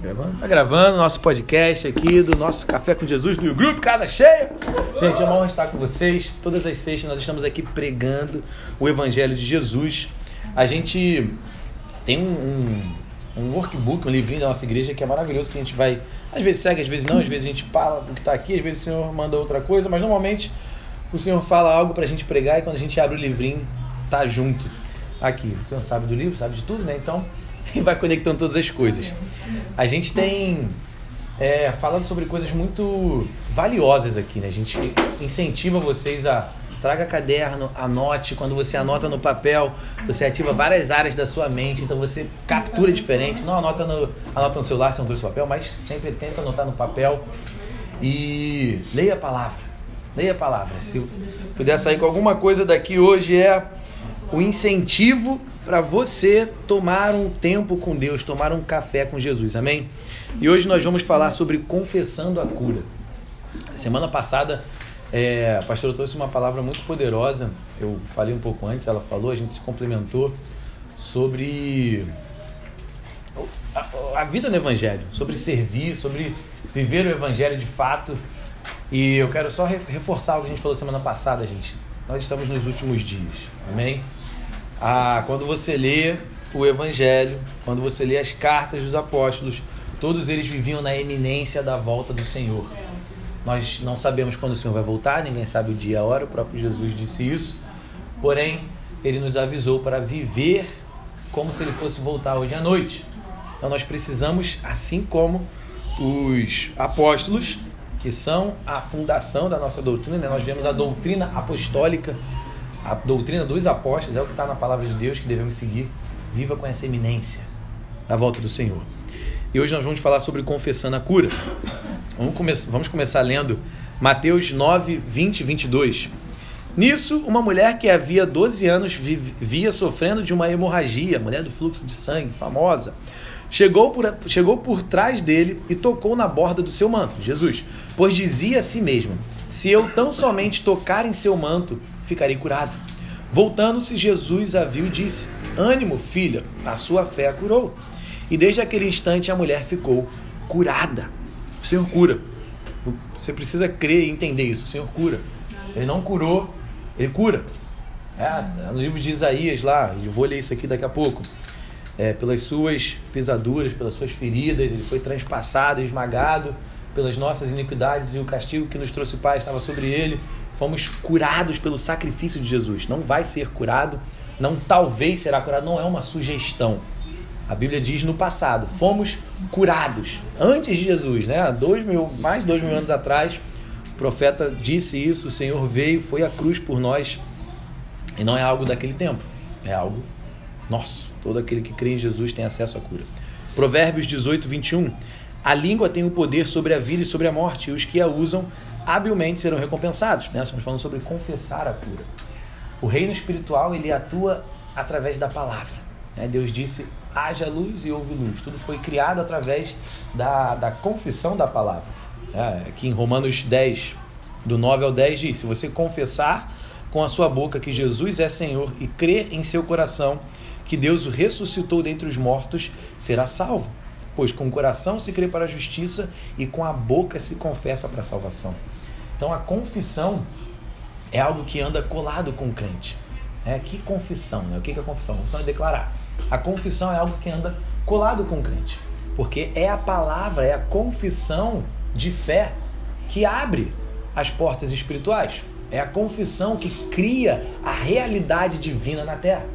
Gravando? Tá gravando nosso podcast aqui do nosso Café com Jesus do Grupo Casa Cheia. Gente, é uma honra estar com vocês. Todas as sextas nós estamos aqui pregando o Evangelho de Jesus. A gente tem um, um, um workbook, um livrinho da nossa igreja que é maravilhoso, que a gente vai, às vezes segue, às vezes não, às vezes a gente fala o que está aqui, às vezes o Senhor manda outra coisa, mas normalmente o Senhor fala algo para a gente pregar e quando a gente abre o livrinho, tá junto aqui. O Senhor sabe do livro, sabe de tudo, né? Então e vai conectando todas as coisas. A gente tem é, falando sobre coisas muito valiosas aqui, né? A gente incentiva vocês a traga caderno, anote. Quando você anota no papel, você ativa várias áreas da sua mente, então você captura diferente. Não anota no, anota no celular se não trouxe papel, mas sempre tenta anotar no papel. E leia a palavra. Leia a palavra. Se puder sair com alguma coisa daqui hoje é o incentivo para você tomar um tempo com Deus, tomar um café com Jesus, amém? E hoje nós vamos falar sobre confessando a cura. Semana passada é, a pastora trouxe uma palavra muito poderosa, eu falei um pouco antes, ela falou, a gente se complementou sobre a, a vida no Evangelho, sobre servir, sobre viver o Evangelho de fato. E eu quero só reforçar o que a gente falou semana passada, gente. Nós estamos nos últimos dias, amém? Ah, quando você lê o Evangelho, quando você lê as cartas dos apóstolos, todos eles viviam na eminência da volta do Senhor. Nós não sabemos quando o Senhor vai voltar, ninguém sabe o dia e a hora, o próprio Jesus disse isso. Porém, ele nos avisou para viver como se ele fosse voltar hoje à noite. Então nós precisamos, assim como os apóstolos, que são a fundação da nossa doutrina, né? nós vemos a doutrina apostólica a doutrina dos apóstolos é o que está na palavra de Deus que devemos seguir. Viva com essa eminência na volta do Senhor. E hoje nós vamos falar sobre confessando a cura. Vamos, come vamos começar lendo Mateus 9, 20 e 22. Nisso, uma mulher que havia 12 anos vivia sofrendo de uma hemorragia, mulher do fluxo de sangue, famosa, chegou por, chegou por trás dele e tocou na borda do seu manto, Jesus, pois dizia a si mesma: Se eu tão somente tocar em seu manto, ficarei curado. Voltando-se, Jesus a viu e disse: Ânimo, filha, a sua fé a curou. E desde aquele instante a mulher ficou curada. O Senhor cura. Você precisa crer e entender isso. O Senhor cura. Ele não curou, ele cura. É, no livro de Isaías lá, eu vou ler isso aqui daqui a pouco. É, pelas suas pisaduras, pelas suas feridas, ele foi transpassado, esmagado pelas nossas iniquidades e o castigo que nos trouxe paz estava sobre ele fomos curados pelo sacrifício de Jesus. Não vai ser curado, não talvez será curado, não é uma sugestão. A Bíblia diz no passado, fomos curados antes de Jesus, né? Dois mil, mais dois mil anos atrás, o profeta disse isso, o Senhor veio, foi à cruz por nós, e não é algo daquele tempo, é algo nosso. Todo aquele que crê em Jesus tem acesso à cura. Provérbios 18, 21. A língua tem o poder sobre a vida e sobre a morte, e os que a usam habilmente serão recompensados. Né? Estamos falando sobre confessar a cura. O reino espiritual ele atua através da palavra. Né? Deus disse: haja luz e houve luz. Tudo foi criado através da, da confissão da palavra. É, aqui em Romanos 10, do 9 ao 10, diz: Se você confessar com a sua boca que Jesus é Senhor e crer em seu coração que Deus o ressuscitou dentre os mortos, será salvo. Pois com o coração se crê para a justiça e com a boca se confessa para a salvação. Então a confissão é algo que anda colado com o crente. É, que confissão, né? O que é a confissão? Confissão é declarar. A confissão é algo que anda colado com o crente. Porque é a palavra, é a confissão de fé que abre as portas espirituais. É a confissão que cria a realidade divina na terra.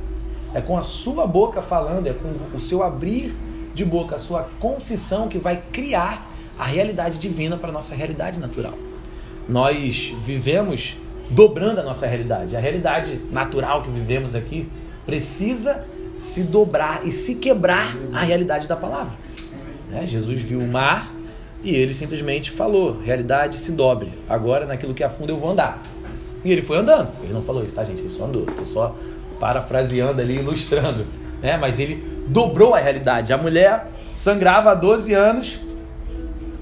É com a sua boca falando, é com o seu abrir de boca a sua confissão que vai criar a realidade divina para a nossa realidade natural. Nós vivemos dobrando a nossa realidade. A realidade natural que vivemos aqui precisa se dobrar e se quebrar a realidade da palavra. Né? Jesus viu o mar e ele simplesmente falou: realidade se dobre. Agora naquilo que afunda eu vou andar. E ele foi andando. Ele não falou isso, tá, gente? Ele só andou. Estou só parafraseando ali, ilustrando né? Mas ele dobrou a realidade. A mulher sangrava há 12 anos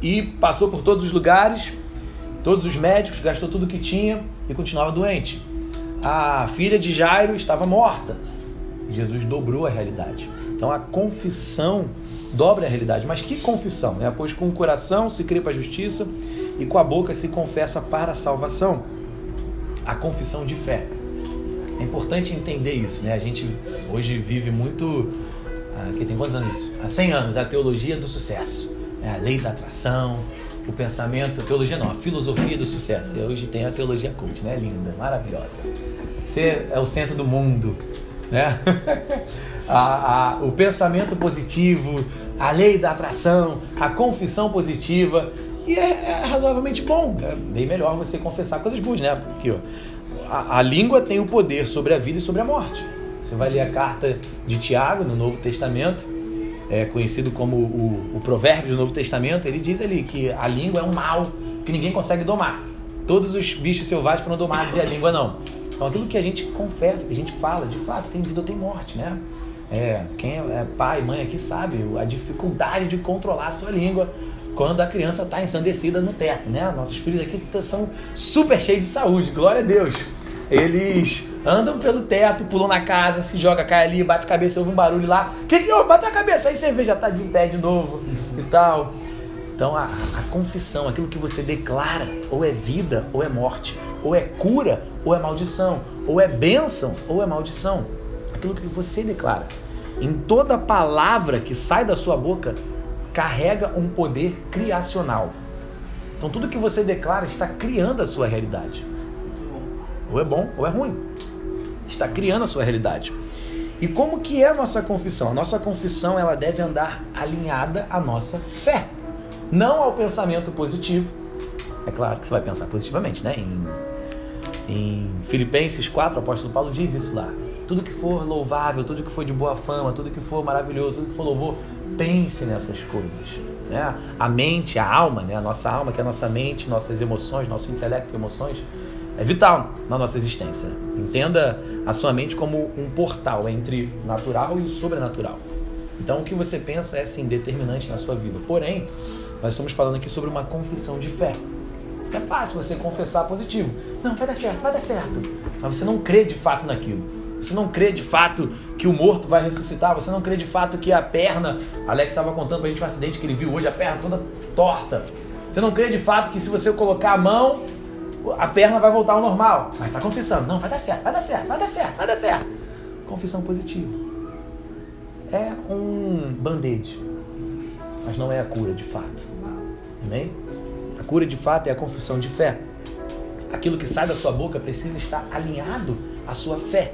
e passou por todos os lugares, todos os médicos, gastou tudo que tinha e continuava doente. A filha de Jairo estava morta. Jesus dobrou a realidade. Então a confissão dobra a realidade. Mas que confissão? Né? Pois com o coração se crê para a justiça e com a boca se confessa para a salvação. A confissão de fé. É importante entender isso, né? A gente hoje vive muito. Ah, quem tem quantos anos isso? Há 100 anos, a teologia do sucesso. É a lei da atração, o pensamento, teologia não, a filosofia do sucesso. E hoje tem a teologia cult, né? Linda, maravilhosa. Você é o centro do mundo, né? a, a, o pensamento positivo, a lei da atração, a confissão positiva. E é, é, razoavelmente bom. É bem melhor você confessar coisas boas, né? Porque ó, a, língua tem o poder sobre a vida e sobre a morte. Você vai ler a carta de Tiago no Novo Testamento, é conhecido como o, o provérbio do Novo Testamento. Ele diz ali que a língua é um mal que ninguém consegue domar. Todos os bichos selvagens foram domados e a língua não. Então aquilo que a gente confessa, que a gente fala, de fato, tem vida ou tem morte, né? É, quem é pai, mãe aqui sabe a dificuldade de controlar a sua língua quando a criança está ensandecida no teto, né? Nossos filhos aqui são super cheios de saúde, glória a Deus. Eles andam pelo teto, pulam na casa, se joga, cai ali, bate a cabeça, ouve um barulho lá. O que, que houve? Bate a cabeça, aí você vê, já está de pé de novo e tal. Então a, a confissão, aquilo que você declara, ou é vida ou é morte, ou é cura ou é maldição, ou é bênção ou é maldição. Aquilo que você declara. Em toda palavra que sai da sua boca, carrega um poder criacional. Então tudo que você declara está criando a sua realidade. Ou é bom ou é ruim. Está criando a sua realidade. E como que é a nossa confissão? A nossa confissão ela deve andar alinhada à nossa fé, não ao pensamento positivo. É claro que você vai pensar positivamente, né? Em, em Filipenses 4, o apóstolo Paulo diz isso lá. Tudo que for louvável, tudo que for de boa fama, tudo que for maravilhoso, tudo que for louvor, pense nessas coisas. Né? A mente, a alma, né? a nossa alma, que é a nossa mente, nossas emoções, nosso intelecto e emoções, é vital na nossa existência. Entenda a sua mente como um portal entre o natural e o sobrenatural. Então, o que você pensa é sim determinante na sua vida. Porém, nós estamos falando aqui sobre uma confissão de fé. É fácil você confessar positivo. Não, vai dar certo, vai dar certo. Mas você não crê de fato naquilo. Você não crê de fato que o morto vai ressuscitar. Você não crê de fato que a perna. Alex estava contando pra gente um acidente que ele viu hoje, a perna toda torta. Você não crê de fato que se você colocar a mão, a perna vai voltar ao normal. Mas está confessando. Não, vai dar certo, vai dar certo, vai dar certo, vai dar certo. Confissão positiva. É um band-aid. Mas não é a cura de fato. Amém? A cura de fato é a confissão de fé. Aquilo que sai da sua boca precisa estar alinhado à sua fé.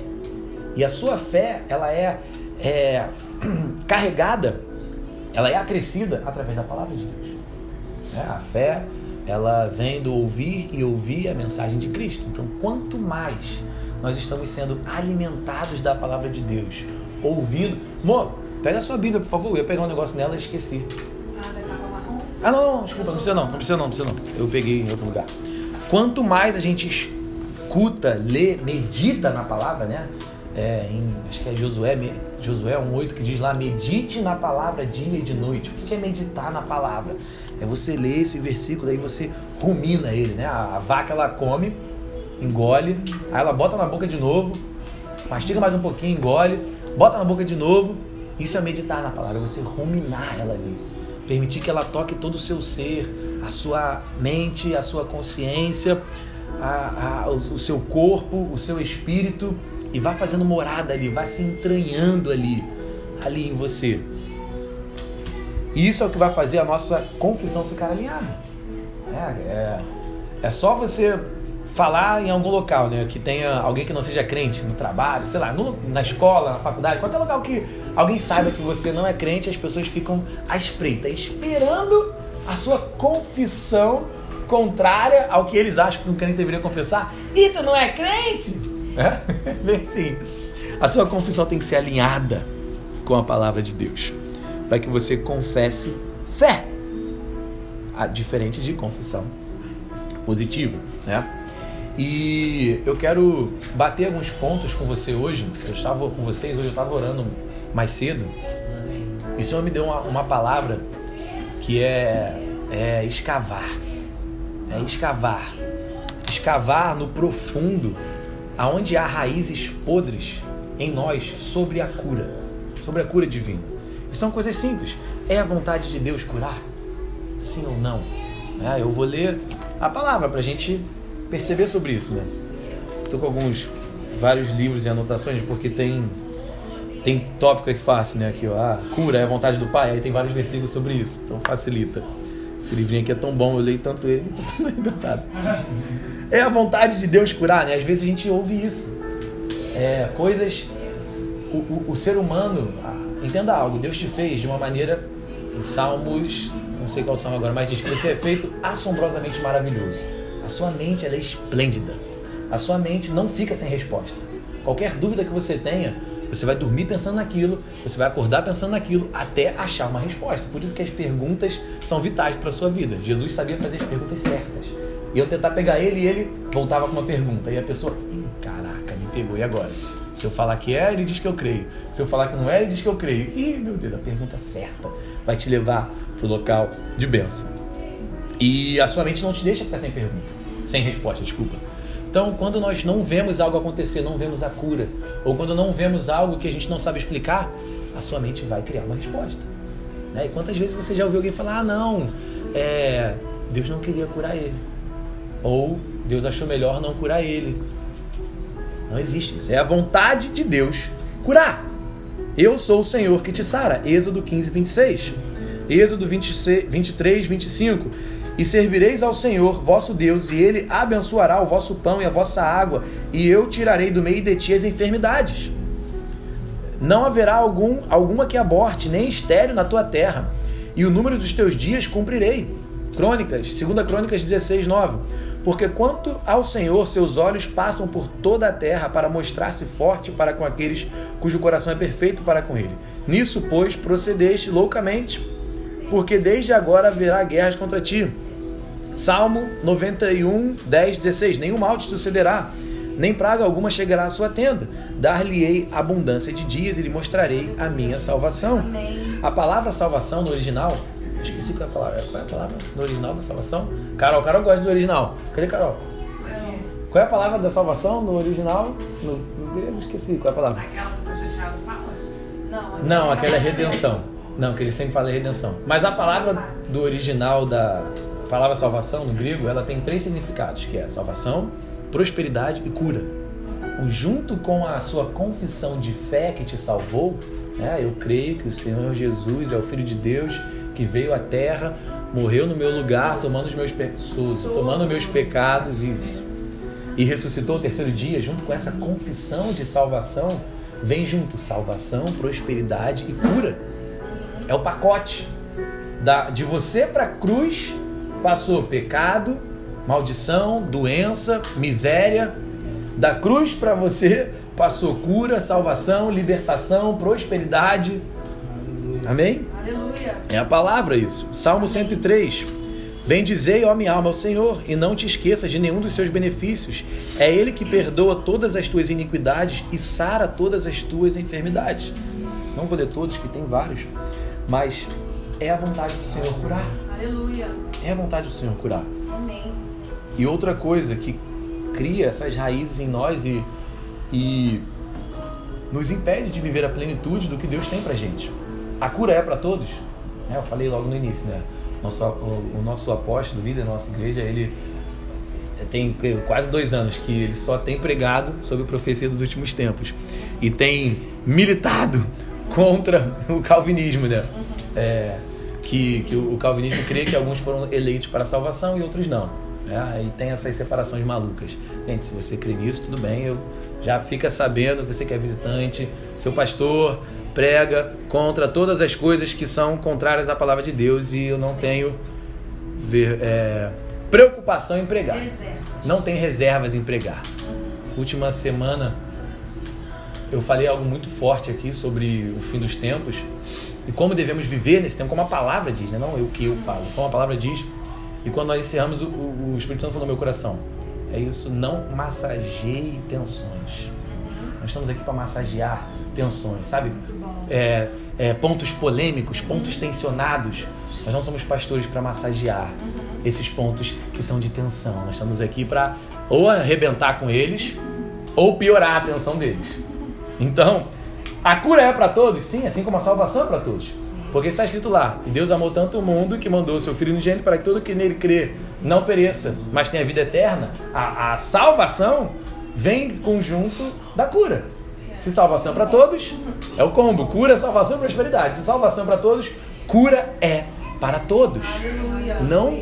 E a sua fé, ela é, é carregada, ela é acrescida através da palavra de Deus. É, a fé, ela vem do ouvir e ouvir a mensagem de Cristo. Então, quanto mais nós estamos sendo alimentados da palavra de Deus, ouvindo. Mo, pega a sua Bíblia, por favor. Eu ia pegar um negócio nela e esqueci. Ah, não, não, desculpa, não precisa não, não precisa não, não precisa não. Eu peguei em outro lugar. Quanto mais a gente escuta, lê, medita na palavra, né? É, em, acho que é Josué, Josué 1,8 que diz lá: medite na palavra dia e de noite. O que é meditar na palavra? É você ler esse versículo, aí você rumina ele, né? A, a vaca ela come, engole, aí ela bota na boca de novo, mastiga mais um pouquinho, engole, bota na boca de novo. Isso é meditar na palavra, é você ruminar ela ali. Permitir que ela toque todo o seu ser, a sua mente, a sua consciência, a, a, o, o seu corpo, o seu espírito e vá fazendo morada ali, vá se entranhando ali, ali em você. E isso é o que vai fazer a nossa confissão ficar alinhada. É, é, é só você falar em algum local, né? Que tenha alguém que não seja crente no trabalho, sei lá, no, na escola, na faculdade, qualquer lugar que alguém saiba que você não é crente, as pessoas ficam à espreita, esperando a sua confissão contrária ao que eles acham que um crente deveria confessar. E tu não é crente? É? Bem sim. A sua confissão tem que ser alinhada com a palavra de Deus. Para que você confesse fé. Ah, diferente de confissão positiva, né? E eu quero bater alguns pontos com você hoje. Eu estava com vocês, hoje eu estava orando mais cedo. E o Senhor me deu uma, uma palavra que é, é escavar. É escavar. Escavar no profundo aonde há raízes podres em nós sobre a cura. sobre a cura divina. E são coisas simples. É a vontade de Deus curar? Sim ou não? É, eu vou ler a palavra para a gente perceber sobre isso. Né? Estou com alguns, vários livros e anotações, porque tem tem tópico que fácil, né? Aqui, ó, ah, cura é a vontade do Pai, aí tem vários versículos sobre isso, então facilita. Esse livrinho aqui é tão bom, eu leio tanto ele tô arrebentado. É a vontade de Deus curar, né? Às vezes a gente ouve isso. É, coisas. O, o, o ser humano, ah, entenda algo, Deus te fez de uma maneira, em Salmos, não sei qual salmo agora, mas diz que você é feito assombrosamente maravilhoso. A sua mente ela é esplêndida. A sua mente não fica sem resposta. Qualquer dúvida que você tenha, você vai dormir pensando naquilo, você vai acordar pensando naquilo até achar uma resposta. Por isso que as perguntas são vitais para a sua vida. Jesus sabia fazer as perguntas certas. Iam tentar pegar ele e ele voltava com uma pergunta. E a pessoa, Ih, caraca, me pegou, e agora? Se eu falar que é, ele diz que eu creio. Se eu falar que não é, ele diz que eu creio. Ih, meu Deus, a pergunta certa vai te levar para o local de bênção. E a sua mente não te deixa ficar sem pergunta, sem resposta, desculpa. Então, quando nós não vemos algo acontecer, não vemos a cura, ou quando não vemos algo que a gente não sabe explicar, a sua mente vai criar uma resposta. Né? E quantas vezes você já ouviu alguém falar: ah, não, é, Deus não queria curar ele, ou Deus achou melhor não curar ele. Não existe isso. É a vontade de Deus curar. Eu sou o Senhor que te sara. Êxodo 15, 26. Êxodo 26, 23, 25 e servireis ao Senhor vosso Deus, e ele abençoará o vosso pão e a vossa água, e eu tirarei do meio de ti as enfermidades. Não haverá algum alguma que aborte, nem estéreo na tua terra, e o número dos teus dias cumprirei. Crônicas, 2 Crônicas 16, 9. Porque quanto ao Senhor, seus olhos passam por toda a terra para mostrar-se forte para com aqueles cujo coração é perfeito para com ele. Nisso, pois, procedeste loucamente, porque desde agora haverá guerras contra ti Salmo 91, 10, 16. Nenhum mal te sucederá, nem praga alguma chegará à sua tenda. Dar-lhe-ei abundância de dias e lhe mostrarei a minha salvação. A palavra salvação no original. Esqueci qual é a palavra. Qual é a palavra no original da salvação? Carol, Carol gosta do original. Cadê Carol? Qual é a palavra da salvação no original? No, no grego, esqueci. Qual é a palavra? Aquela que o fala? Não, Não, aquela é redenção. Não, que ele sempre fala é redenção. Mas a palavra do original da, palavra salvação no grego ela tem três significados, que é salvação, prosperidade e cura. Junto com a sua confissão de fé que te salvou, né, eu creio que o Senhor Jesus é o Filho de Deus que veio à Terra, morreu no meu lugar, tomando os meus pecados, tomando meus pecados, isso, e ressuscitou o terceiro dia. Junto com essa confissão de salvação, vem junto salvação, prosperidade e cura. É o pacote da, de você para a cruz passou pecado, maldição, doença, miséria. Da cruz para você passou cura, salvação, libertação, prosperidade. Amém? É a palavra isso. Salmo 103. Bendizei, ó minha alma, ao Senhor, e não te esqueças de nenhum dos seus benefícios. É Ele que perdoa todas as tuas iniquidades e sara todas as tuas enfermidades. Não vou ler todos, que tem vários, mas é a vontade do Senhor curar. Aleluia. É a vontade do Senhor curar. Amém. E outra coisa que cria essas raízes em nós e, e nos impede de viver a plenitude do que Deus tem pra gente. A cura é para todos? É, eu falei logo no início, né? Nosso, o, o nosso apóstolo, líder da nossa igreja, ele tem quase dois anos que ele só tem pregado sobre a profecia dos últimos tempos e tem militado contra o calvinismo, né? É, que, que o calvinismo crê que alguns foram eleitos para a salvação e outros não. Né? E tem essas separações malucas. Gente, se você crê nisso, tudo bem, eu já fica sabendo que você quer é visitante, seu pastor prega contra todas as coisas que são contrárias à palavra de Deus e eu não tenho ver, é, preocupação em pregar. Reservas. Não tem reservas em pregar. Última semana eu falei algo muito forte aqui sobre o fim dos tempos e como devemos viver nesse tempo, como a palavra diz, né? não o que eu falo, como a palavra diz. E quando nós encerramos, o, o Espírito Santo falou no meu coração: é isso, não massageie tensões. Nós estamos aqui para massagear tensões, sabe? É, é, pontos polêmicos, pontos tensionados. Nós não somos pastores para massagear esses pontos que são de tensão. Nós estamos aqui para ou arrebentar com eles ou piorar a tensão deles. Então, A cura é para todos? Sim, assim como a salvação é para todos. Porque está escrito lá: E Deus amou tanto o mundo que mandou o seu Filho unigênito para que todo que nele crer não pereça, mas tenha vida eterna. A, a salvação vem conjunto da cura. Se salvação é para todos, é o combo: cura, salvação e prosperidade. Se salvação é para todos, cura é para todos. Não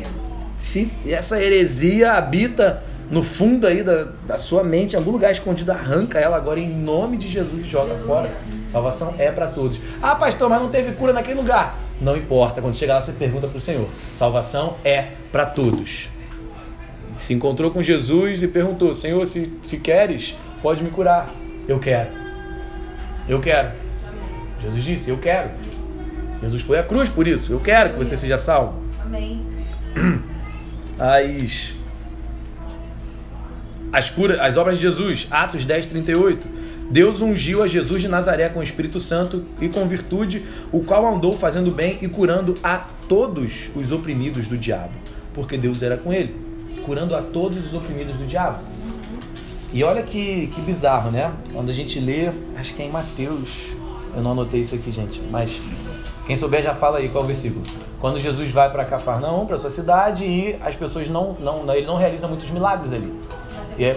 se essa heresia habita no fundo aí da, da sua mente, em algum lugar escondido, arranca ela agora em nome de Jesus e joga fora. Salvação é para todos. Ah, pastor, mas não teve cura naquele lugar. Não importa, quando chegar lá você pergunta para o Senhor. Salvação é para todos. Se encontrou com Jesus e perguntou: Senhor, se, se queres, pode me curar. Eu quero. Eu quero. Jesus disse: Eu quero. Jesus foi à cruz por isso. Eu quero que você seja salvo. Amém. As as, cura, as obras de Jesus, Atos 10, 38. Deus ungiu a Jesus de Nazaré com o Espírito Santo e com virtude, o qual andou fazendo bem e curando a todos os oprimidos do diabo, porque Deus era com ele, curando a todos os oprimidos do diabo. E olha que, que bizarro, né? Quando a gente lê, acho que é em Mateus, eu não anotei isso aqui, gente, mas quem souber já fala aí qual é o versículo. Quando Jesus vai para Cafarnaum, para sua cidade, e as pessoas não, não, ele não realiza muitos milagres ali. E é...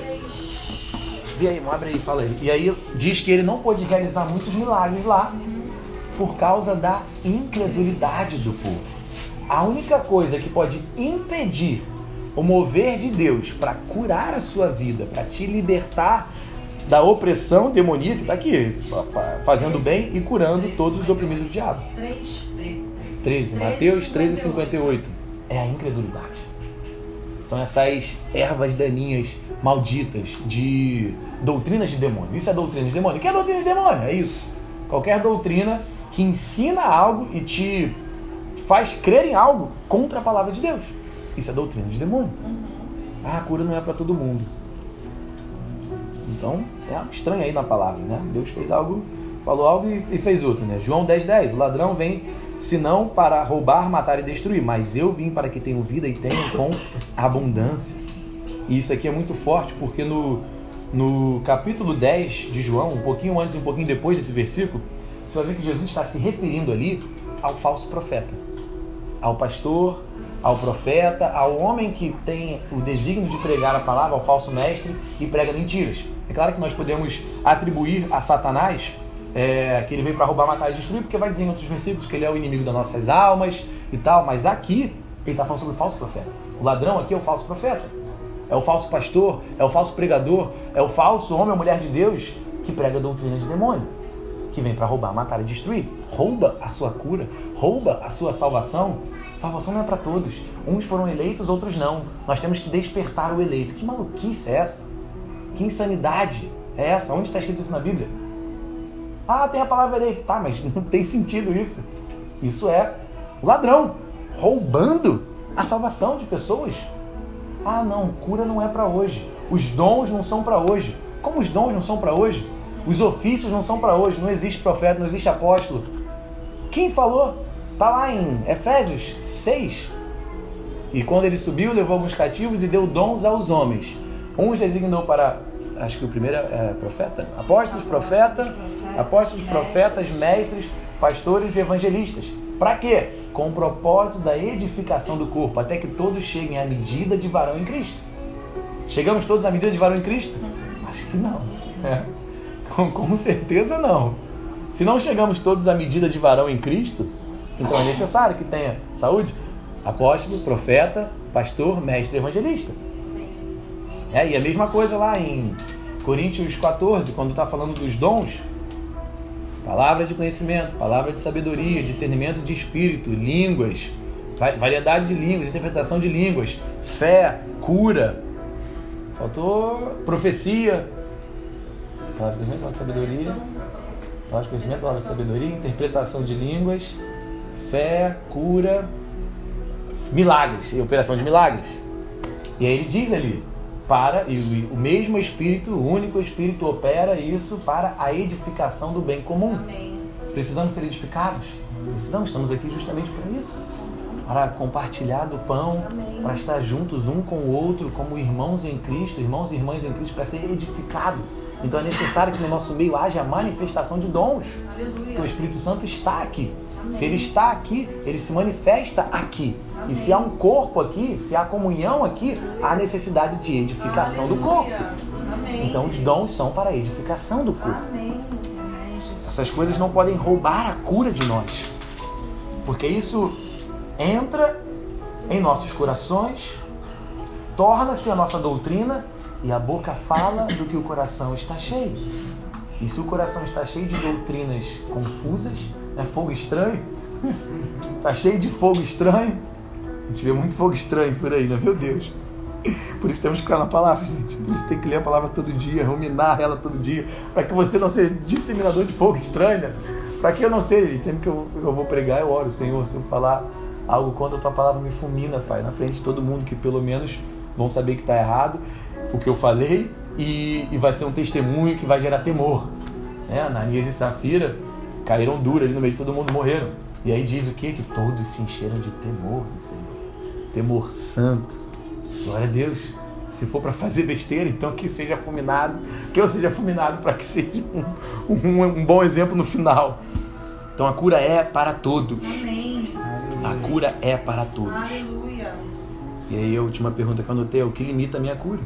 Vê aí, abre aí, fala aí. E aí diz que ele não pôde realizar muitos milagres lá por causa da incredulidade do povo. A única coisa que pode impedir o mover de Deus para curar a sua vida, para te libertar da opressão demoníaca, está aqui, fazendo bem e curando todos os oprimidos do diabo. 13. 13. Mateus 13, 58. É a incredulidade. São essas ervas daninhas malditas de doutrinas de demônio. Isso é doutrina de demônio. O que é doutrina de demônio? É isso. Qualquer doutrina que ensina algo e te faz crer em algo contra a palavra de Deus. Isso é doutrina de demônio. Ah, a cura não é para todo mundo. Então, é algo estranho aí na palavra, né? Deus fez algo, falou algo e fez outro, né? João 10, 10. O ladrão vem senão para roubar, matar e destruir. Mas eu vim para que tenham vida e tenham com abundância. E isso aqui é muito forte porque no, no capítulo 10 de João, um pouquinho antes e um pouquinho depois desse versículo, você vai ver que Jesus está se referindo ali ao falso profeta, ao pastor, ao profeta, ao homem que tem o desígnio de pregar a palavra, ao falso mestre e prega mentiras. É claro que nós podemos atribuir a Satanás é, que ele veio para roubar, matar e destruir, porque vai dizer em outros versículos que ele é o inimigo das nossas almas e tal, mas aqui ele está falando sobre o falso profeta. O ladrão aqui é o falso profeta, é o falso pastor, é o falso pregador, é o falso homem ou mulher de Deus que prega a doutrina de demônio, que vem para roubar, matar e destruir. Rouba a sua cura, rouba a sua salvação. Salvação não é para todos. Uns foram eleitos, outros não. Nós temos que despertar o eleito. Que maluquice é essa? Que insanidade é essa? Onde está escrito isso na Bíblia? Ah, tem a palavra eleito. Tá, mas não tem sentido isso. Isso é ladrão, roubando a salvação de pessoas. Ah, não, cura não é para hoje. Os dons não são para hoje. Como os dons não são para hoje? Os ofícios não são para hoje. Não existe profeta, não existe apóstolo. Quem falou? Tá lá em Efésios 6. E quando ele subiu, levou alguns cativos e deu dons aos homens. Uns designou para acho que o primeiro é profeta, apóstolos, profeta, apóstolos, profetas, mestres, pastores e evangelistas. Para quê? Com o propósito da edificação do corpo, até que todos cheguem à medida de varão em Cristo. Chegamos todos à medida de varão em Cristo? Acho que não. É. Com, com certeza não. Se não chegamos todos à medida de varão em Cristo, então é necessário que tenha saúde, apóstolo, profeta, pastor, mestre, evangelista. É, e a mesma coisa lá em Coríntios 14, quando está falando dos dons, palavra de conhecimento, palavra de sabedoria, discernimento de espírito, línguas, variedade de línguas, interpretação de línguas, fé, cura, faltou profecia, palavra de conhecimento, palavra de sabedoria, palavra de conhecimento, palavra de sabedoria, interpretação de línguas, fé, cura, milagres, e operação de milagres. E aí ele diz ali, para e o mesmo Espírito, o único Espírito opera isso para a edificação do bem comum. Amém. Precisamos ser edificados? Precisamos, estamos aqui justamente para isso. Para compartilhar do pão, Amém. para estar juntos um com o outro, como irmãos em Cristo, irmãos e irmãs em Cristo, para ser edificado. Então é necessário que no nosso meio haja a manifestação de dons. Aleluia. O Espírito Santo está aqui. Se ele está aqui, ele se manifesta aqui. E se há um corpo aqui, se há comunhão aqui, há necessidade de edificação do corpo. Aleluia. Amém. Então os dons são para a edificação do corpo. Amém. Amém. Essas coisas não podem roubar a cura de nós. Porque isso entra em nossos corações, torna-se a nossa doutrina e a boca fala do que o coração está cheio. E se o coração está cheio de doutrinas confusas, é fogo estranho, está cheio de fogo estranho. A gente vê muito fogo estranho por aí, né? Meu Deus. Por isso temos que ficar na palavra, gente. Por isso tem que ler a palavra todo dia, ruminar ela todo dia, para que você não seja disseminador de fogo estranho, né? Para que eu não seja, gente. Sempre que eu, eu vou pregar, eu oro, Senhor, se eu falar algo contra a tua palavra, me fulmina, Pai, na frente de todo mundo, que pelo menos vão saber que está errado o que eu falei e, e vai ser um testemunho que vai gerar temor. Né? Ananias e Safira caíram duro ali no meio de todo mundo, morreram. E aí diz o quê? Que todos se encheram de temor do Senhor. Temor santo. Glória a Deus. Se for para fazer besteira, então que seja fulminado, que eu seja fulminado para que seja um, um, um bom exemplo no final. Então a cura é para todos. Amém. A cura é para todos. Aleluia. E aí a última pergunta que eu anotei é o que limita a minha cura?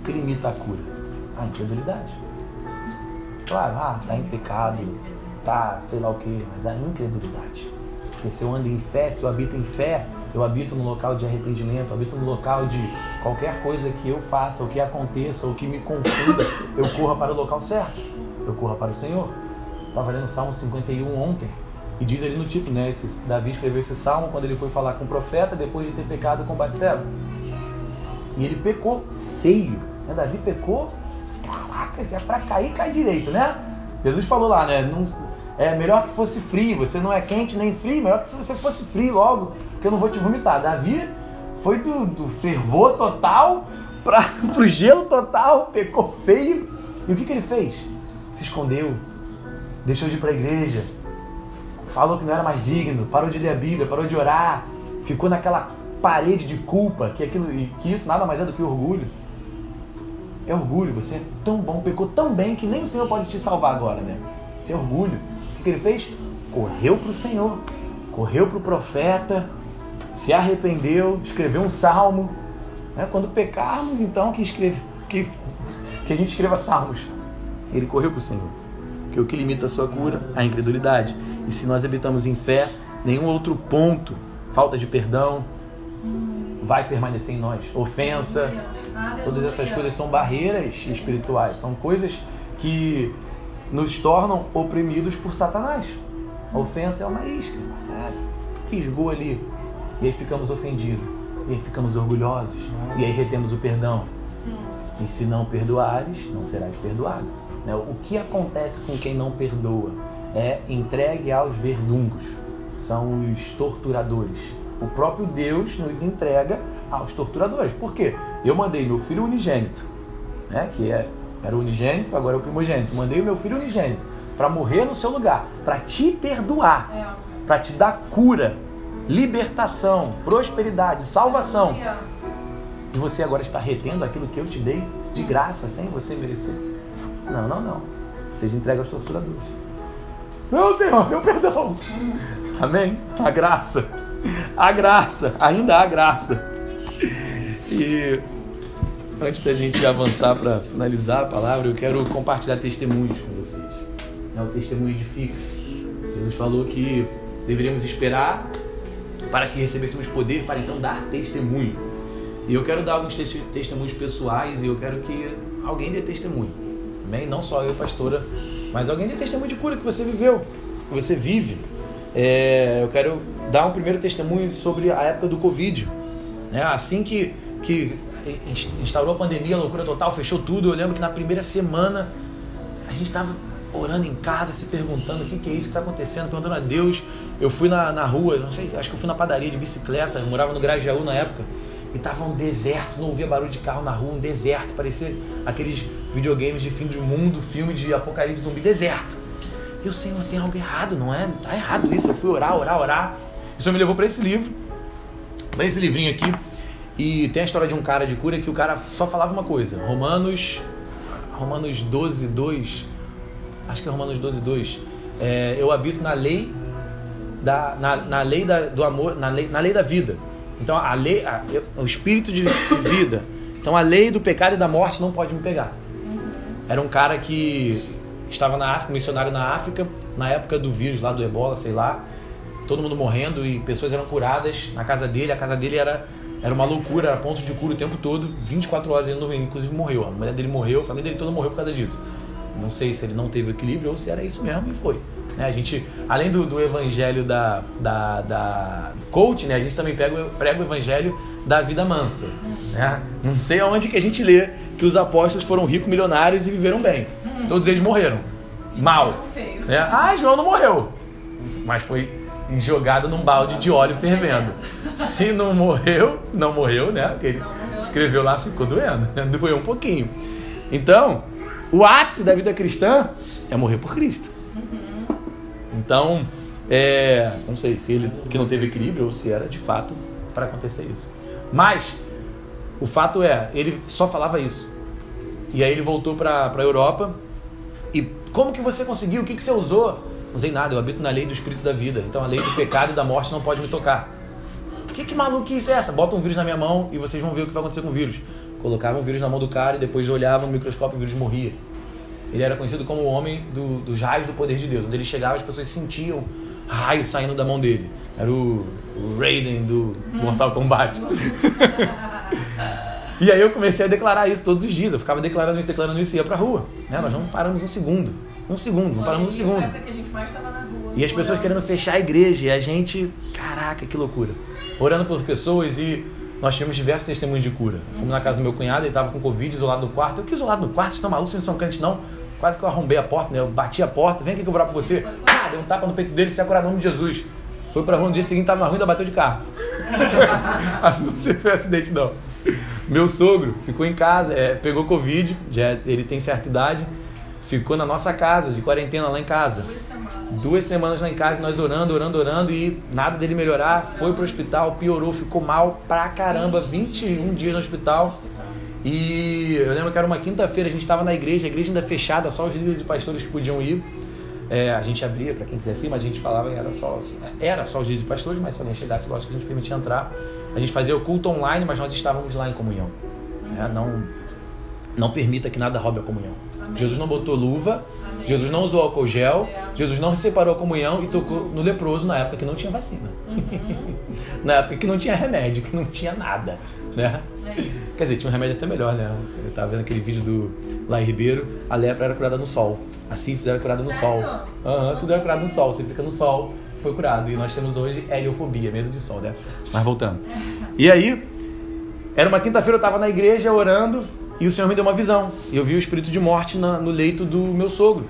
O que limita a cura? A incredulidade. Claro, ah, tá em pecado, tá sei lá o que, mas a incredulidade. Porque se eu ando em fé, se eu habito em fé, eu habito no local de arrependimento, habito no local de qualquer coisa que eu faça, ou que aconteça, ou que me confunda, eu corra para o local certo. Eu corra para o Senhor. Estava lendo Salmo 51 ontem. E diz ali no título, né? Esse, Davi escreveu esse salmo quando ele foi falar com o profeta depois de ter pecado com Batseba. E ele pecou feio. Né? Davi pecou, caraca, é pra cair, cai direito, né? Jesus falou lá, né? Não, é melhor que fosse frio, você não é quente nem frio, melhor que se você fosse frio logo, que eu não vou te vomitar. Davi foi do, do fervor total para o gelo total, pecou feio. E o que, que ele fez? Se escondeu, deixou de ir para a igreja, falou que não era mais digno, parou de ler a Bíblia, parou de orar, ficou naquela parede de culpa, que aquilo, que isso nada mais é do que orgulho. É orgulho, você é tão bom, pecou tão bem que nem o Senhor pode te salvar agora, né? Isso é orgulho. O que ele fez? Correu para o Senhor, correu para o profeta, se arrependeu, escreveu um salmo. Né? Quando pecarmos, então, que, escreve, que, que a gente escreva salmos. Ele correu para o Senhor. Porque o que limita a sua cura? A incredulidade. E se nós habitamos em fé, nenhum outro ponto, falta de perdão, vai permanecer em nós. Ofensa, todas essas coisas são barreiras espirituais, são coisas que nos tornam oprimidos por Satanás. A ofensa é uma isca, é, fisgou ali, e aí ficamos ofendidos, e aí ficamos orgulhosos, e aí retemos o perdão. E se não perdoares, não serás perdoado. Né? O que acontece com quem não perdoa? É entregue aos verdungos, são os torturadores. O próprio Deus nos entrega aos torturadores. Por quê? Eu mandei meu filho unigênito, né? que é, era unigênito, agora é o primogênito. Mandei o meu filho unigênito para morrer no seu lugar, para te perdoar, É. para te dar cura, libertação, prosperidade, salvação. E você agora está retendo aquilo que eu te dei de graça, sem você merecer? Não, não, não. Seja entregue aos torturadores. Não, Senhor, meu perdão. Amém? A graça. A graça. Ainda há graça. E antes da gente avançar para finalizar a palavra, eu quero compartilhar testemunhos com vocês. É o testemunho edifica. Jesus falou que deveríamos esperar para que recebêssemos poder para então dar testemunho. E eu quero dar alguns teste- testemunhos pessoais e eu quero que alguém dê testemunho. Amém? Não só eu, pastora, mas alguém dê testemunho de cura que você viveu, que você vive. É, eu quero dar um primeiro testemunho sobre a época do Covid. Né? Assim que, que ins- instaurou a pandemia, a loucura total, fechou tudo, eu lembro que na primeira semana a gente estava orando em casa, se perguntando o que, que é isso que está acontecendo, perguntando a Deus. Eu fui na, na rua, não sei, acho que eu fui na padaria de bicicleta, eu morava no Grajaú na época, e tava um deserto, não ouvia barulho de carro na rua, um deserto, parecia aqueles videogames de fim do mundo, filme de apocalipse zumbi, deserto. O Senhor tem algo errado, não é? Tá errado isso. Eu fui orar, orar, orar. Isso me levou para esse livro, para esse livrinho aqui. E tem a história de um cara de cura que o cara só falava uma coisa: Romanos Romanos 12, 2. Acho que é Romanos 12, 2. É, eu habito na lei da, na, na lei da, do amor, na lei, na lei da vida. Então a lei, a, o espírito de vida. Então a lei do pecado e da morte não pode me pegar. Era um cara que estava na África, missionário na África, na época do vírus lá do Ebola, sei lá, todo mundo morrendo e pessoas eram curadas na casa dele. A casa dele era era uma loucura, era ponto de cura o tempo todo, 24 horas ele não inclusive morreu. A mulher dele morreu, a família dele toda morreu por causa disso. Não sei se ele não teve equilíbrio ou se era isso mesmo e foi. Né? A gente, além do, do evangelho da, da, da coach, né? a gente também pega, prega o evangelho da vida mansa. Né? Não sei aonde que a gente lê que os apóstolos foram ricos, milionários e viveram bem. Todos eles morreram. Mal. Né? Ah, João não morreu. Mas foi jogado num balde de óleo fervendo. Se não morreu, não morreu, né? Porque ele escreveu lá, ficou doendo. Né? Doeu um pouquinho. Então, o ápice da vida cristã é morrer por Cristo. Então, é, não sei se ele que não teve equilíbrio ou se era de fato para acontecer isso. Mas o fato é, ele só falava isso. E aí ele voltou para a Europa. E como que você conseguiu? O que, que você usou? Não usei nada, eu habito na lei do espírito da vida. Então a lei do pecado e da morte não pode me tocar. Que que maluquice é essa? Bota um vírus na minha mão e vocês vão ver o que vai acontecer com o vírus. Colocavam um vírus na mão do cara e depois olhavam no microscópio e o vírus morria. Ele era conhecido como o homem do, dos raios do poder de Deus. Onde ele chegava, as pessoas sentiam raios saindo da mão dele. Era o, o Raiden do Mortal Kombat. e aí eu comecei a declarar isso todos os dias. Eu ficava declarando isso, declarando isso e ia pra rua. Né? Nós não paramos um segundo. Um segundo, não paramos um segundo. E as pessoas querendo fechar a igreja. E a gente, caraca, que loucura. Orando por pessoas e nós tivemos diversos testemunhos de cura. Fomos na casa do meu cunhado, ele estava com Covid, isolado no quarto. Eu que isolado no quarto? Vocês estão malucos? Vocês não são crentes, não? Quase que eu arrombei a porta, né? Eu bati a porta. Vem aqui que eu vou orar por você. Ah, dei um tapa no peito dele se acordar no nome de Jesus. Foi pra rua no dia seguinte, tava na rua e ainda bateu de carro. não sei se foi acidente, não. Meu sogro ficou em casa, é, pegou Covid, já ele tem certa idade ficou na nossa casa, de quarentena lá em casa. Duas semanas. Duas semanas lá em casa, nós orando, orando, orando e nada dele melhorar. Foi pro hospital, piorou, ficou mal pra caramba, 21 dias no hospital. E eu lembro que era uma quinta-feira, a gente estava na igreja, a igreja ainda fechada, só os líderes e pastores que podiam ir. É, a gente abria para quem quisesse ir, mas a gente falava que era só, era só os líderes e pastores, mas se alguém chegasse, lógico que a gente permitia entrar. A gente fazia o culto online, mas nós estávamos lá em comunhão. É, não, não permita que nada roube a comunhão. Amém. Jesus não botou luva. Jesus não usou álcool gel. Jesus não separou a comunhão e tocou no leproso na época que não tinha vacina. Uhum. na época que não tinha remédio, que não tinha nada. Né? É Quer dizer, tinha um remédio até melhor, né? Eu tava vendo aquele vídeo do Lai Ribeiro, a lepra era curada no sol. A sífilis era curada no sol. Uhum, tudo era curado no sol. Você fica no sol, foi curado. E nós temos hoje heliofobia, medo de sol, né? Mas voltando. E aí, era uma quinta-feira, eu tava na igreja orando, e o Senhor me deu uma visão. E eu vi o espírito de morte na, no leito do meu sogro.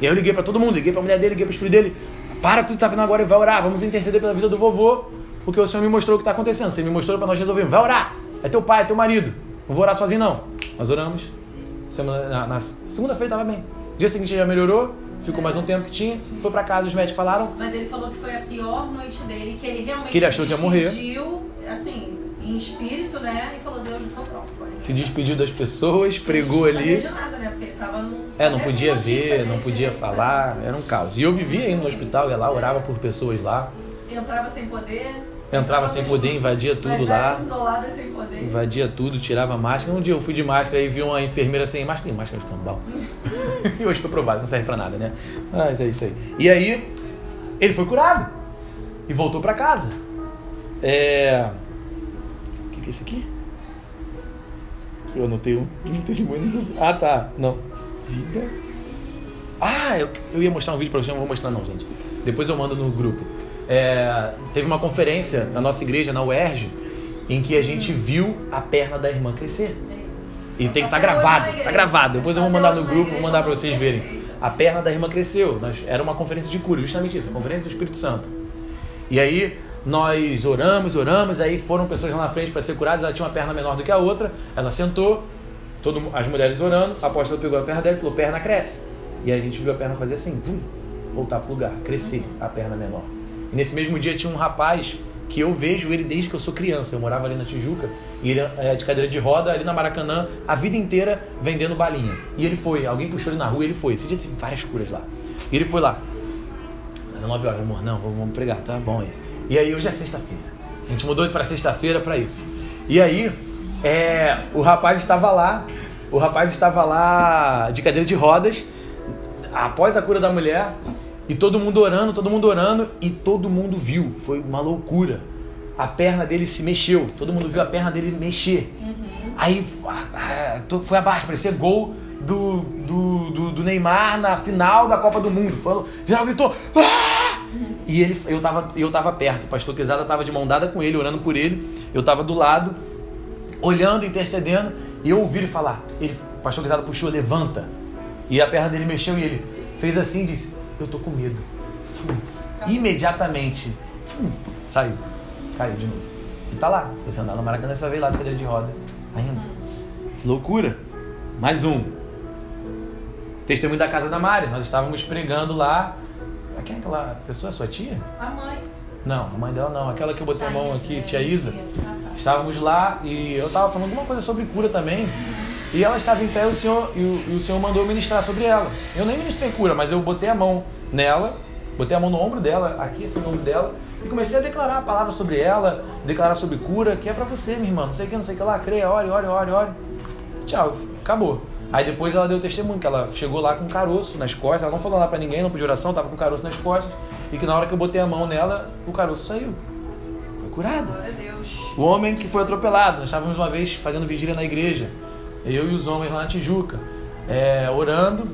E aí eu liguei para todo mundo, liguei para a mulher dele, liguei para os filhos dele. Para o que tu tá vendo agora e vai orar. Vamos interceder pela vida do vovô, porque o Senhor me mostrou o que está acontecendo. Você me mostrou para nós resolvermos. Vai orar. É teu pai, é teu marido. Não vou orar sozinho não. Nós oramos. Semana, na, na segunda-feira estava bem. Dia seguinte já melhorou. Ficou mais um tempo que tinha, foi para casa, os médicos falaram. Mas ele falou que foi a pior noite dele, que ele realmente que ele achou que ia morrer. assim, em espírito, né? E falou, Deus, não tô pronto. Se despediu das pessoas, pregou ali. Não nada, né? Porque tava no... É, não podia ver, não podia falar, era um caos. E eu vivia aí no hospital, ia lá, orava por pessoas lá. Entrava sem poder. Entrava sem poder, invadia tudo lá. Isolada sem poder. Invadia tudo, tirava máscara. Um dia eu fui de máscara e vi uma enfermeira sem máscara, e máscara de cambal. e hoje foi provado, não serve pra nada, né? Mas é isso aí. E aí, ele foi curado. E voltou para casa. É que é esse aqui? Eu anotei um testemunho dos... Ah, tá. Não. Vida. Ah, eu, eu ia mostrar um vídeo pra vocês, não vou mostrar não, gente. Depois eu mando no grupo. É, teve uma conferência na nossa igreja, na UERJ, em que a gente viu a perna da irmã crescer. E tem que estar tá gravado, tá gravado. Depois eu vou mandar no grupo, vou mandar para vocês verem. A perna da irmã cresceu. Era uma conferência de cura, justamente isso, a conferência do Espírito Santo. E aí nós oramos, oramos, aí foram pessoas lá na frente para ser curadas, ela tinha uma perna menor do que a outra, ela sentou, todo, as mulheres orando, a apóstola pegou a perna dela e falou, perna cresce. E a gente viu a perna fazer assim, vum, voltar para o lugar, crescer a perna menor. E nesse mesmo dia tinha um rapaz que eu vejo ele desde que eu sou criança. Eu morava ali na Tijuca e ele é de cadeira de roda ali na Maracanã a vida inteira vendendo balinha. E ele foi, alguém puxou ele na rua e ele foi. Esse dia teve várias curas lá. E ele foi lá. Era 9 horas, amor, não, vamos, vamos pregar, tá bom aí. E aí hoje é sexta-feira. A gente mudou para sexta-feira para isso. E aí, é, o rapaz estava lá, o rapaz estava lá de cadeira de rodas, após a cura da mulher, e todo mundo orando, todo mundo orando, e todo mundo viu. Foi uma loucura. A perna dele se mexeu, todo mundo viu a perna dele mexer. Uhum. Aí ah, foi abaixo, parecia gol do, do, do, do, Neymar na final da Copa do Mundo. Foi, geral gritou. Ah! E ele, eu, tava, eu tava perto, o pastor Quesada tava de mão dada com ele, orando por ele. Eu tava do lado, olhando, intercedendo, e eu ouvi ele falar. Ele, o pastor Quesada puxou, levanta. E a perna dele mexeu e ele fez assim e disse: Eu tô com medo. Fum. Imediatamente, fum, saiu. Caiu de novo. E tá lá. Se você andar no Maracanã, você vai ver lá de cadeira de roda. Ainda. Que loucura. Mais um. Testemunho da casa da Mari. Nós estávamos pregando lá. Quem é aquela pessoa? Sua tia? A mãe. Não, a mãe dela não. Aquela que eu botei a mão aqui, tia Isa. Estávamos lá e eu estava falando alguma coisa sobre cura também. E ela estava em pé e o senhor, e o, e o senhor mandou ministrar sobre ela. Eu nem ministrei cura, mas eu botei a mão nela, botei a mão no ombro dela, aqui esse ombro dela, e comecei a declarar a palavra sobre ela, declarar sobre cura, que é para você, minha irmã, não sei o que, não sei o que lá, creia, ore, ore, ore, ore. Tchau, acabou. Aí depois ela deu testemunho que ela chegou lá com um caroço nas costas, ela não falou lá para ninguém, não pediu oração, tava com um caroço nas costas, e que na hora que eu botei a mão nela, o caroço saiu. Foi curada. O homem que foi atropelado, nós estávamos uma vez fazendo vigília na igreja, eu e os homens lá na Tijuca, é, orando,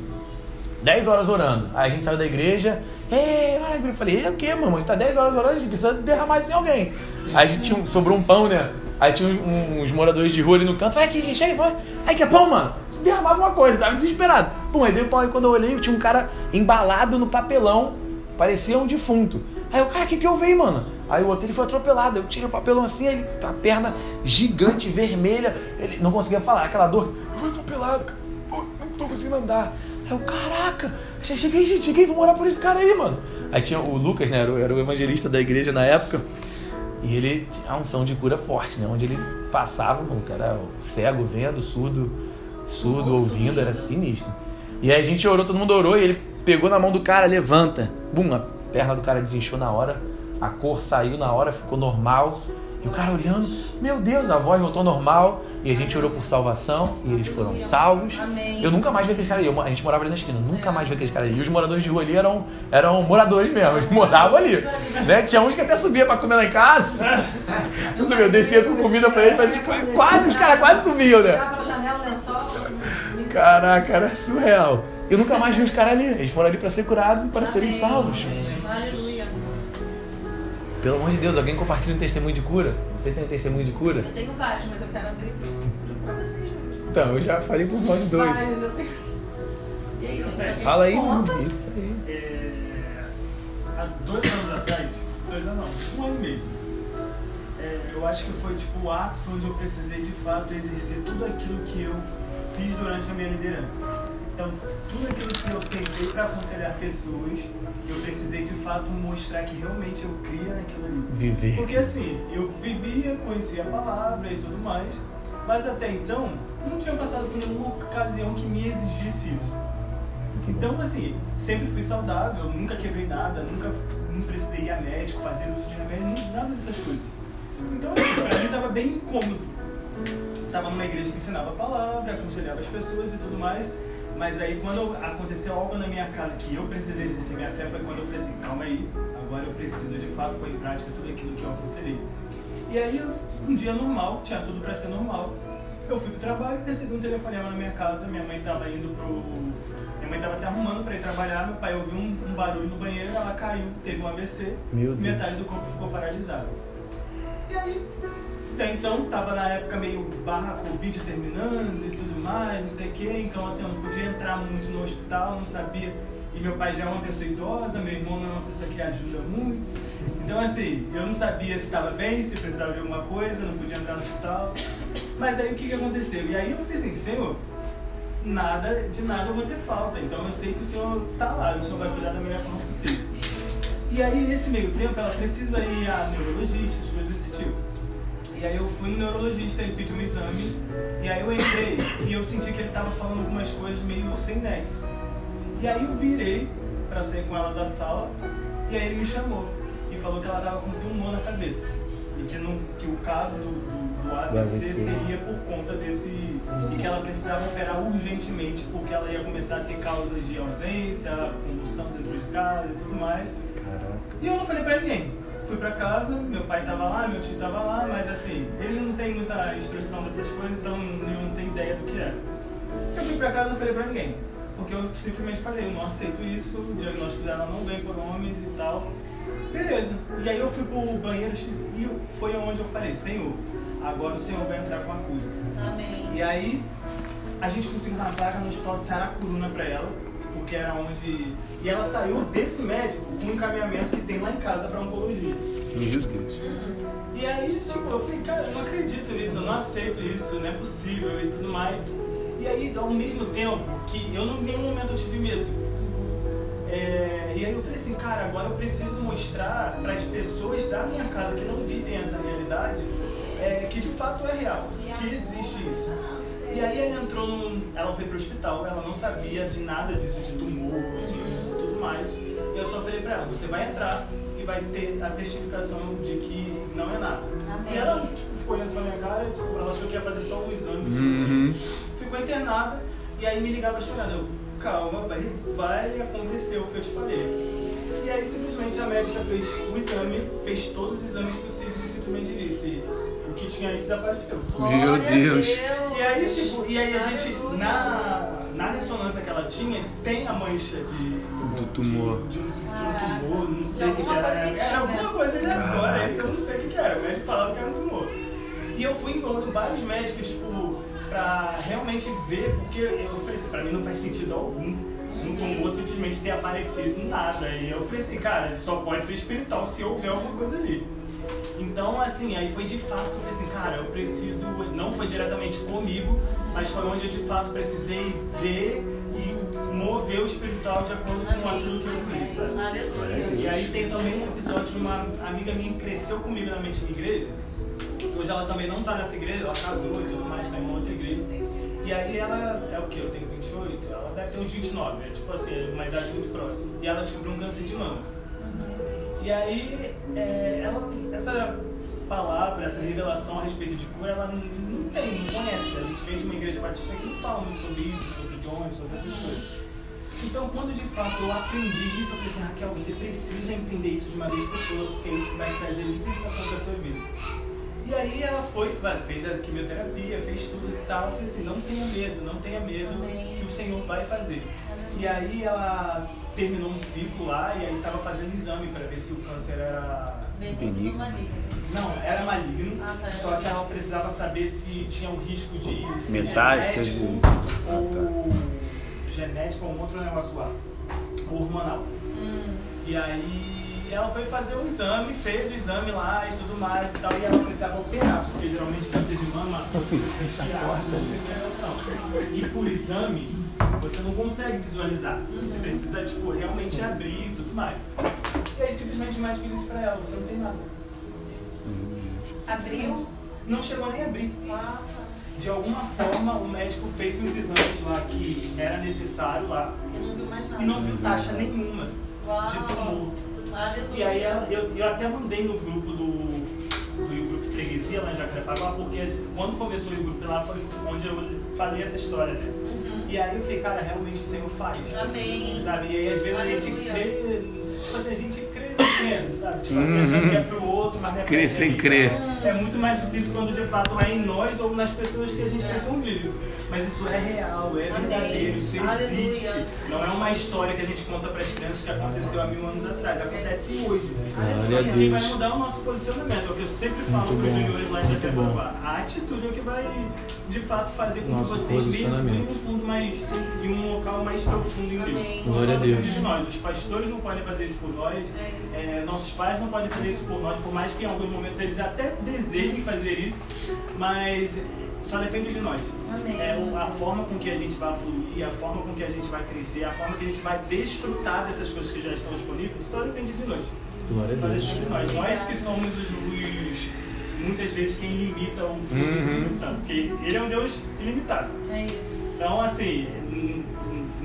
10 horas orando. Aí a gente saiu da igreja, Ei, maravilha. Eu falei, é o que, mamãe? Tá 10 horas orando, a gente precisa derramar isso em alguém. Aí a gente sobrou um pão, né? Aí tinha uns moradores de rua ali no canto, vai aqui, aí, vai. Aí que é pão, mano. Se derramar alguma coisa, tava desesperado. Bom, aí deu pão, aí quando eu olhei, tinha um cara embalado no papelão, parecia um defunto. Aí o cara, o que que eu vi, mano? Aí o outro ele foi atropelado. Eu tirei o papelão assim, ele a perna gigante, vermelha. Ele não conseguia falar, aquela dor. Eu fui atropelado, cara. Pô, não tô conseguindo andar. Aí eu, caraca, cheguei, gente, cheguei, vou morar por esse cara aí, mano. Aí tinha o Lucas, né? Era o evangelista da igreja na época. E ele tinha a unção de cura forte, né? Onde ele passava, mano, era cego vendo, surdo, surdo ouvindo, era sinistro. E aí a gente orou, todo mundo orou, e ele pegou na mão do cara, levanta. Bum, a perna do cara desinchou na hora, a cor saiu na hora, ficou normal. E o cara olhando, meu Deus, a voz voltou normal. E a gente orou por salvação e eles foram salvos. Eu nunca mais vi aqueles caras ali. A gente morava ali na esquina, nunca mais vi aqueles caras ali. E os moradores de rua ali eram, eram moradores mesmo, eles moravam ali. Né? Tinha uns que até subia pra comer lá em casa. Não sabia, eu descia com comida pra eles, mas quase, os caras quase subiam, né? Caraca, era surreal. Eu nunca mais vi os caras ali. Eles foram ali para ser curados e para serem salvos. Aleluia. Pelo amor de Deus, alguém compartilha um testemunho de cura? Você tem um testemunho de cura? Eu tenho vários, mas eu quero abrir pra vocês. Então, eu já falei por nós dois. Vários, eu tenho... E aí, gente? Fala aí, conta? mano. Isso aí. É, há dois anos atrás, dois anos não, um ano mesmo. É, eu acho que foi tipo o ápice onde eu precisei de fato exercer tudo aquilo que eu fiz durante a minha liderança. Então, tudo aquilo que eu sentei para aconselhar pessoas, eu precisei de fato mostrar que realmente eu cria naquilo ali. Viver. Porque assim, eu vivia, conhecia a palavra e tudo mais, mas até então não tinha passado por nenhuma ocasião que me exigisse isso. Então, assim, sempre fui saudável, nunca quebrei nada, nunca não precisei ir a médico, fazer uso de remédio, nada dessas coisas. Então, assim, pra mim tava bem incômodo. Tava numa igreja que ensinava a palavra, aconselhava as pessoas e tudo mais. Mas aí quando aconteceu algo na minha casa que eu precisei exercer minha fé, foi quando eu falei assim, calma aí, agora eu preciso de fato pôr em prática tudo aquilo que eu aconselhei. E aí, um dia normal, tinha tudo para ser normal. Eu fui pro trabalho, recebi um telefonema na minha casa, minha mãe estava indo pro. Minha mãe estava se arrumando para ir trabalhar, meu pai ouviu um, um, barulho no banheiro, ela caiu, teve um AVC, metade do corpo ficou paralisado. E aí, até então, tava na época meio barra Covid terminando e tudo mais, não sei o quê. Então, assim, eu não podia entrar muito no hospital, não sabia. E meu pai já é uma pessoa idosa, meu irmão não é uma pessoa que ajuda muito. Então, assim, eu não sabia se estava bem, se precisava de alguma coisa, não podia entrar no hospital. Mas aí o que, que aconteceu? E aí eu falei assim, Senhor, nada, de nada eu vou ter falta. Então eu sei que o Senhor está lá, o Senhor vai cuidar da melhor forma possível. E aí, nesse meio tempo, ela precisa ir a neurologista, as coisas desse tipo. E aí eu fui no neurologista, ele pediu um exame, e aí eu entrei e eu senti que ele tava falando algumas coisas meio sem nexo. E aí eu virei pra sair com ela da sala, e aí ele me chamou e falou que ela tava com tumor na cabeça. E que, não, que o caso do, do, do AVC, AVC. seria por conta desse. E que ela precisava operar urgentemente, porque ela ia começar a ter causas de ausência, convulsão dentro de casa e tudo mais. Caraca. E eu não falei pra ninguém. Fui pra casa, meu pai tava lá, meu tio tava lá, mas assim, ele não tem muita instrução dessas coisas, então eu não tenho ideia do que é. Eu fui pra casa e não falei pra ninguém. Porque eu simplesmente falei, eu não aceito isso, o diagnóstico dela não vem por homens e tal. Beleza. E aí eu fui pro banheiro e foi onde eu falei, Senhor, agora o Senhor vai entrar com a cura. Amém. E aí a gente conseguiu uma vaga no hospital de Saracuruna pra ela, porque era onde. E ela saiu desse médico com um encaminhamento que tem lá em casa pra oncologia. Meu Deus. E aí, tipo, eu falei, cara, eu não acredito nisso, eu não aceito isso, não é possível e tudo mais. E aí, ao mesmo tempo que eu não, em nenhum momento eu tive medo. É, e aí eu falei assim, cara, agora eu preciso mostrar para as pessoas da minha casa que não vivem essa realidade é, que de fato é real, que existe isso. E aí ela entrou no. Ela foi pro hospital, ela não sabia de nada disso, de tumor, de tudo mais. E eu só falei pra ela, você vai entrar e vai ter a testificação de que não é nada. Amém. E ela tipo, ficou olhando pra minha cara, tipo, ela achou que ia fazer só um exame de Uhum. Ficou internada e aí me ligava chorando. Eu, calma, vai, vai acontecer o que eu te falei. E aí simplesmente a médica fez o exame, fez todos os exames possíveis e simplesmente disse, o que tinha aí desapareceu. Meu a Deus. E aí, tipo, e aí a gente, na, na ressonância que ela tinha, tem a mancha de. Do tumor. De, de, um- de um tumor, não sei o que, que era. coisa que Era tinha. alguma coisa ali agora, eu não sei o que, que era. O médico falava que era um tumor. E eu fui em vários médicos, tipo, pra realmente ver, porque eu falei assim, pra mim não faz sentido algum um tumor simplesmente ter aparecido nada. E eu falei assim, cara, isso só pode ser espiritual se houver alguma coisa ali. Então, assim, aí foi de fato que eu falei assim, cara, eu preciso. Não foi diretamente comigo, mas foi onde eu de fato precisei ver e mover o espiritual de acordo com aquilo que eu vi, sabe? Aleluia. E aí tem também um episódio de uma amiga minha que cresceu comigo na mente de igreja. que Hoje ela também não tá nessa igreja, ela casou e tudo mais, tá em uma outra igreja. E aí ela, é o que? Eu tenho 28, ela deve ter uns 29, é tipo assim, uma idade muito próxima. E ela descobriu um câncer de mama. E aí, é, ela, essa palavra, essa revelação a respeito de cura, ela não, tem, não conhece. A gente vem de uma igreja batista que não fala muito sobre isso, sobre dons, sobre essas coisas. Então, quando de fato eu aprendi isso, eu falei assim, Raquel, você precisa entender isso de uma vez por todas, porque isso vai trazer libertação para sua vida. E aí ela foi, fez a quimioterapia, fez tudo e tal. Eu falei assim, não tenha medo, não tenha medo Amém. que o Senhor vai fazer. E aí ela terminou um ciclo lá e aí estava fazendo exame para ver se o câncer era. Benigno ou maligno? Não, era maligno, Ah, tá. só que ela precisava saber se tinha o risco de ser Metástase. genético Ah, ou genético ou um outro negócio lá, ou hormonal. Hum. E aí ela foi fazer o exame, fez o exame lá e tudo mais e tal, e ela precisava operar, porque geralmente câncer de mama Assim, você fecha a porta. E por exame, você não consegue visualizar. Você precisa, tipo, realmente abrir e tudo mais. E aí simplesmente o médico disse pra ela, você não tem nada. Abriu? Não chegou nem a abrir. De alguma forma, o médico fez uns exames lá que era necessário lá eu não viu mais nada. e não viu taxa nenhuma Uau. de tumor. Aleluia. E aí eu, eu até mandei no grupo do, do grupo Freguesia lá em Jacarepaguá, porque quando começou o grupo lá foi onde eu falei essa história, né? Uhum. E aí eu falei, cara, realmente o Senhor faz. Amém. Sabe? E aí às vezes a gente Aleluia. crê, tipo assim, a gente crê crendo, sabe? Tipo assim, Uhum. achando que é pro outro, mas não é Crer sem crer. É muito mais difícil quando de fato é em nós ou nas pessoas que a gente É. convive. Mas isso é real, é verdadeiro, isso existe. Não é uma história que a gente conta para as crianças que aconteceu há mil anos atrás, acontece hoje. Glória Só a que vai mudar o nosso posicionamento, é o que eu sempre falo para os juniores lá muito Jacarepaguá. A atitude é o que vai de fato fazer com que vocês mergulhem posicionamento. no fundo mais em um local mais profundo em Deus. Glória a Deus. de nós. Os pastores não podem fazer isso por nós. É isso. É, nossos pais não podem fazer isso por nós, por mais que em alguns momentos eles até desejem fazer isso, mas só depende de nós. Amém. É, a forma com que a gente vai fluir, a forma com que a gente vai crescer, a forma que a gente vai desfrutar dessas coisas que já estão disponíveis, só depende de nós. Glória Fazer Deus. sobre nós. Nós que somos os, os muitas vezes quem limita o fruto Uhum. do Espírito Santo. Porque ele é um Deus ilimitado. É isso. Então, assim,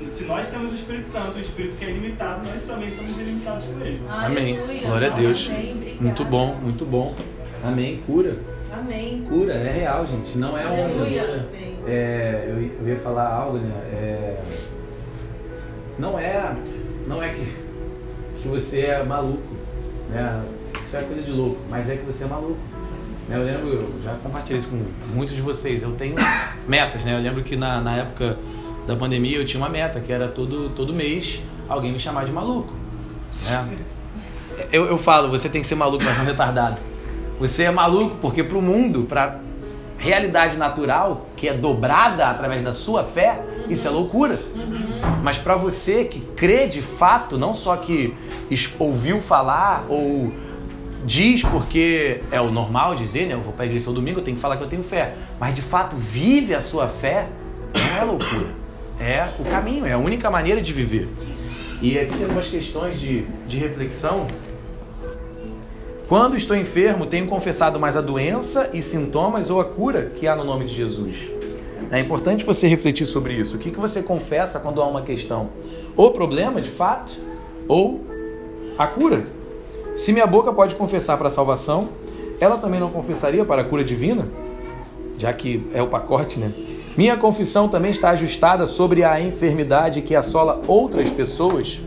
se nós temos o Espírito Santo, o Espírito que é ilimitado, nós também somos ilimitados por ele. Amém. Aleluia. Glória a Deus. Amém. Muito bom, muito bom. Amém. Cura. Amém. Cura, é real, gente. Não é. Aleluia. É, eu, ia- eu ia falar algo, né? É, não é, não é que, que você é maluco, né? Isso é coisa de louco, mas é que você é maluco. Né? Eu lembro, eu já compartilhei isso com muitos de vocês. Eu tenho metas, né? Eu lembro que na, na época da pandemia eu tinha uma meta que era todo, todo mês alguém me chamar de maluco. Né? Eu, eu falo, você tem que ser maluco, mas não retardado. Você é maluco porque para o mundo, para realidade natural, que é dobrada através da sua fé, isso é loucura. Mas para você que crê de fato, não só que ouviu falar ou diz porque é o normal dizer, né? Eu vou para a igreja todo domingo, eu tenho que falar que eu tenho fé. Mas de fato vive a sua fé, não é loucura. É o caminho, é a única maneira de viver. E aqui tem algumas questões de, de reflexão. Quando estou enfermo, tenho confessado mais a doença e sintomas ou a cura que há no nome de Jesus. É importante você refletir sobre isso. O que, que você confessa quando há uma questão? Ou problema, de fato, ou a cura. Se minha boca pode confessar para a salvação, ela também não confessaria para a cura divina? Já que é o pacote, né? Minha confissão também está ajustada sobre a enfermidade que assola outras pessoas,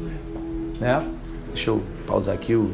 né? Deixa eu pausar aqui o